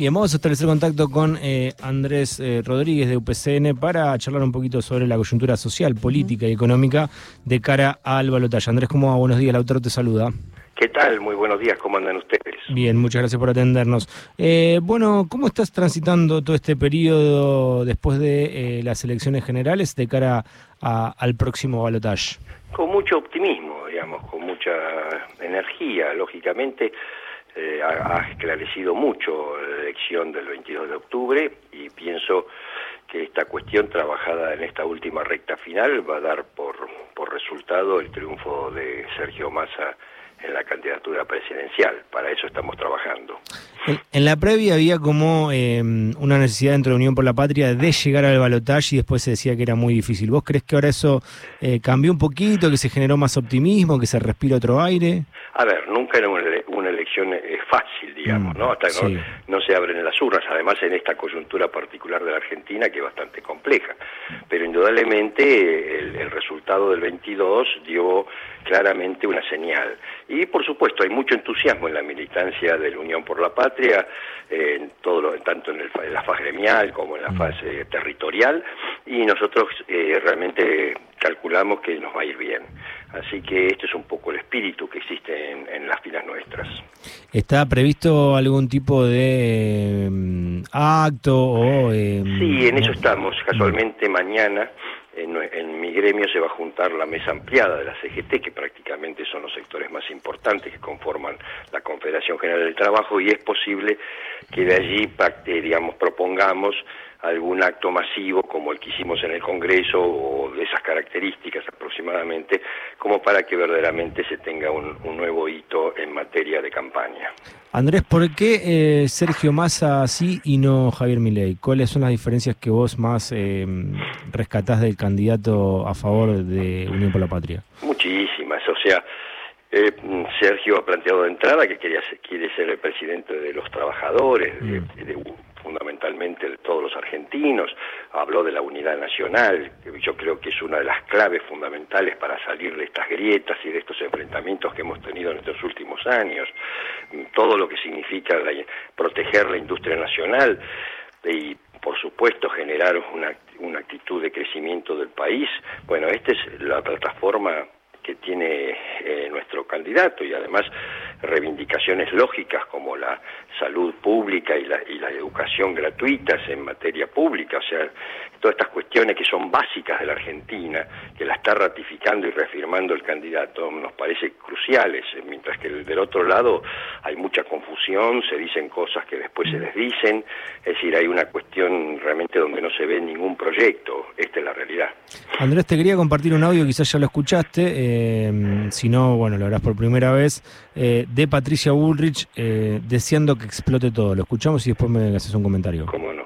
Bien, vamos a establecer contacto con eh, Andrés eh, Rodríguez de UPCN para charlar un poquito sobre la coyuntura social, política y económica de cara al balotaje. Andrés, ¿cómo va? Buenos días, el autor te saluda. ¿Qué tal? Muy buenos días, ¿cómo andan ustedes? Bien, muchas gracias por atendernos. Eh, bueno, ¿cómo estás transitando todo este periodo después de las elecciones generales de cara al próximo balotaje? Con mucho optimismo, digamos, con mucha energía, lógicamente eh, ha, esclarecido mucho la elección del 22 de octubre y pienso que esta cuestión trabajada en esta última recta final va a dar por, por resultado el triunfo de Sergio Massa en la candidatura presidencial. Para eso estamos trabajando. En, la previa había como eh, una necesidad dentro de Unión por la Patria de llegar al balotaje y después se decía que era muy difícil. ¿Vos crees que ahora eso eh, cambió un poquito, que se generó más optimismo, que se respira otro aire? A ver, nunca era una, elección eh, fácil, digamos, mm, ¿no? Hasta no, no se abren las urnas, además en esta coyuntura particular de la Argentina que es bastante compleja. Pero indudablemente el, el resultado del 22 dio claramente una señal. Y por supuesto hay mucho entusiasmo en la militancia de la Unión por la Patria, en todo lo, tanto en, la fase gremial como en la mm. fase territorial, y nosotros eh, realmente calculamos que nos va a ir bien. Así que este es un poco el espíritu que existe en, las filas nuestras. ¿Está previsto algún tipo de mm, acto o...? Eh, sí, en eso estamos. Casualmente mañana en, mi gremio se va a juntar la mesa ampliada de la CGT, que prácticamente son los sectores más importantes que conforman la Confederación General del Trabajo, y es posible que de allí, digamos, propongamos algún acto masivo como el que hicimos en el Congreso o de esas características aproximadamente, como para que verdaderamente se tenga un, nuevo hito en materia de campaña. Andrés, ¿por qué eh, Sergio Massa sí y no Javier Milei? ¿Cuáles son las diferencias que vos más eh, rescatás del candidato a favor de Unión por la Patria? Muchísimas, o sea, eh, Sergio ha planteado de entrada que quería, quiere ser el presidente de los trabajadores, de, mm fundamentalmente de todos los argentinos, habló de la unidad nacional, que yo creo que es una de las claves fundamentales para salir de estas grietas y de estos enfrentamientos que hemos tenido en estos últimos años, todo lo que significa proteger la industria nacional y por supuesto generar una, una actitud de crecimiento del país. Bueno, esta es la plataforma que tiene eh, nuestro candidato y además reivindicaciones lógicas como la salud pública y la, y la educación gratuitas en materia pública, o sea, todas estas cuestiones que son básicas de la Argentina, que la está ratificando y reafirmando el candidato, nos parece cruciales, mientras que del otro lado hay mucha confusión, se dicen cosas que después se desdicen, es decir, hay una cuestión realmente donde no se ve ningún proyecto, esta es la realidad. Andrés, te quería compartir un audio, quizás ya lo escuchaste, eh, si no, bueno, lo harás por primera vez, eh, de Patricia Bullrich eh, deseando que explote todo. Lo escuchamos y después me haces un comentario. ¿Cómo no?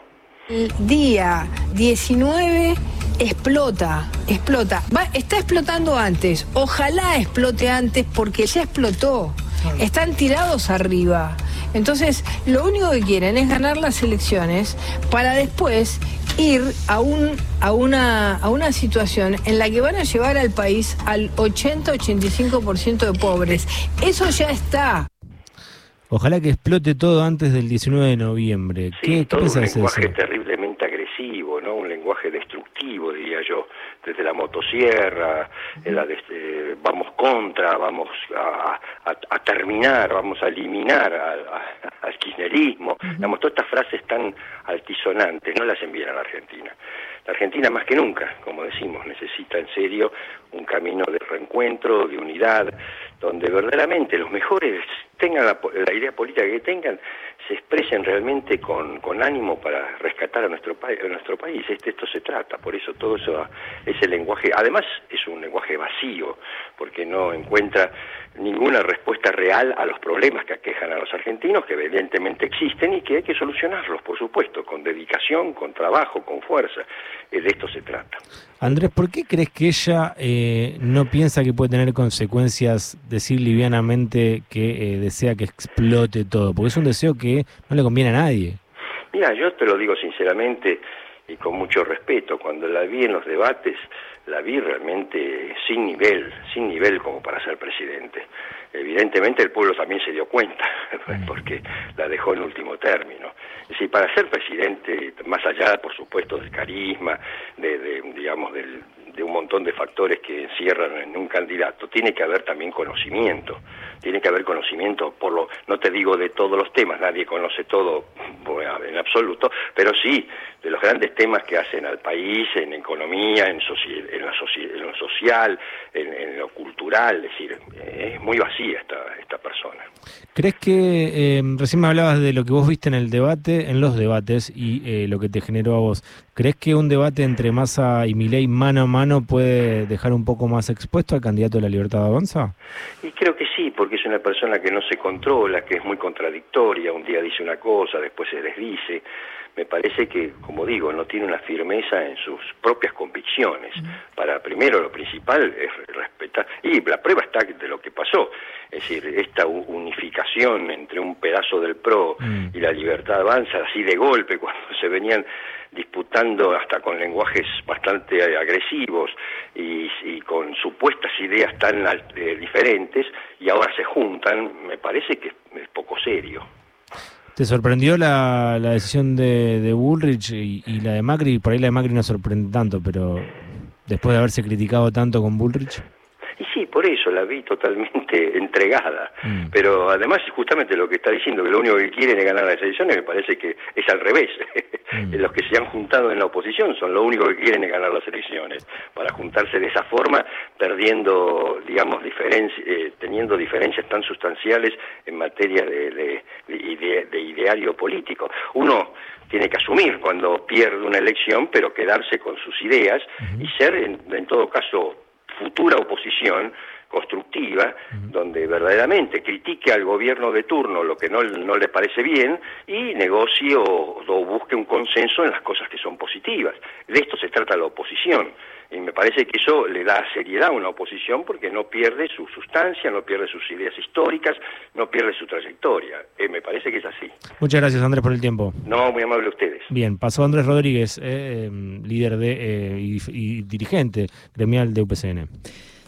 El día 19 explota, explota. Va, está explotando antes. Ojalá explote antes porque ya explotó. Están tirados arriba. Entonces, lo único que quieren es ganar las elecciones para después ir a, un, a, una, a una situación en la que van a llevar al país al 80-85% de pobres. Eso ya está. Ojalá que explote todo antes del 19 de noviembre. ¿Qué, ¿qué un lenguaje terriblemente agresivo, ¿no? Un lenguaje destructivo, diría yo, desde la motosierra, la este, vamos contra, vamos a, terminar, vamos a eliminar al kirchnerismo. Digamos, todas estas frases tan altisonantes no las envían a la Argentina. La Argentina más que nunca, como decimos, necesita en serio un camino de reencuentro, de unidad, donde verdaderamente los mejores tengan la, idea política que tengan, se expresen realmente con, con ánimo para rescatar a nuestro, a nuestro país. Este, esto se trata, por eso todo eso, ese lenguaje, además es un lenguaje vacío, porque no encuentra ninguna respuesta real a los problemas que aquejan a los argentinos, que evidentemente existen y que hay que solucionarlos, por supuesto, con dedicación, con trabajo, con fuerza. de esto se trata. Andrés, ¿por qué crees que ella eh, no piensa que puede tener consecuencias decir livianamente que eh, desea que explote todo? Porque es un deseo que no le conviene a nadie. Mira, yo te lo digo sinceramente y con mucho respeto, cuando la vi en los debates, la vi realmente sin nivel, sin nivel como para ser presidente. Evidentemente el pueblo también se dio cuenta, porque la dejó en último término. Es decir, para ser presidente, más allá, por supuesto, del carisma, de, digamos, de un montón de factores que encierran en un candidato, tiene que haber también conocimiento, tiene que haber conocimiento, por lo, no te digo de todos los temas, nadie conoce todo en absoluto, pero sí de los grandes temas que hacen al país en economía, en, en, lo social, en, lo cultural, es decir, es muy vacía esta, esta persona. ¿Crees que, eh, recién me hablabas de lo que vos viste en el debate, en los debates y eh, lo que te generó a vos, ¿crees que un debate entre Massa y Milei mano a mano puede dejar un poco más expuesto al candidato de la Libertad de Avanza? Y creo que sí, porque es una persona que no se controla, que es muy contradictoria, un día dice una cosa, después se desdice me parece que, como digo, no tiene una firmeza en sus propias convicciones. Para, primero, lo principal es respetar, y la prueba está de lo que pasó, es decir, esta unificación entre un pedazo del PRO mm. y la libertad avanza, así de golpe, cuando se venían disputando hasta con lenguajes bastante agresivos y, con supuestas ideas tan eh, diferentes, y ahora se juntan, me parece que es poco serio. ¿Te sorprendió la, la decisión de, de Bullrich y, y, la de Macri? Por ahí la de Macri no sorprende tanto, pero después de haberse criticado tanto con Bullrich. Y sí, por eso la vi totalmente entregada. Mm. Pero además, justamente lo que está diciendo, que lo único que quieren es ganar las elecciones, me parece que es al revés. Mm. Los que se han juntado en la oposición son lo único que quieren es ganar las elecciones. Para juntarse de esa forma, perdiendo, digamos, eh, teniendo diferencias tan sustanciales en materia de, de, ideario político. Uno tiene que asumir cuando pierde una elección, pero quedarse con sus ideas y ser, en todo caso, futura oposición constructiva, donde verdaderamente critique al gobierno de turno lo que no, no le parece bien y negocie o, busque un consenso en las cosas que son positivas. De esto se trata la oposición. Y me parece que eso le da seriedad a una oposición porque no pierde su sustancia, no pierde sus ideas históricas, no pierde su trayectoria. Eh, me parece que es así. Muchas gracias, Andrés, por el tiempo. No, muy amable a ustedes. Bien, pasó Andrés Rodríguez, eh, líder de, eh, y, y dirigente gremial de UPCN.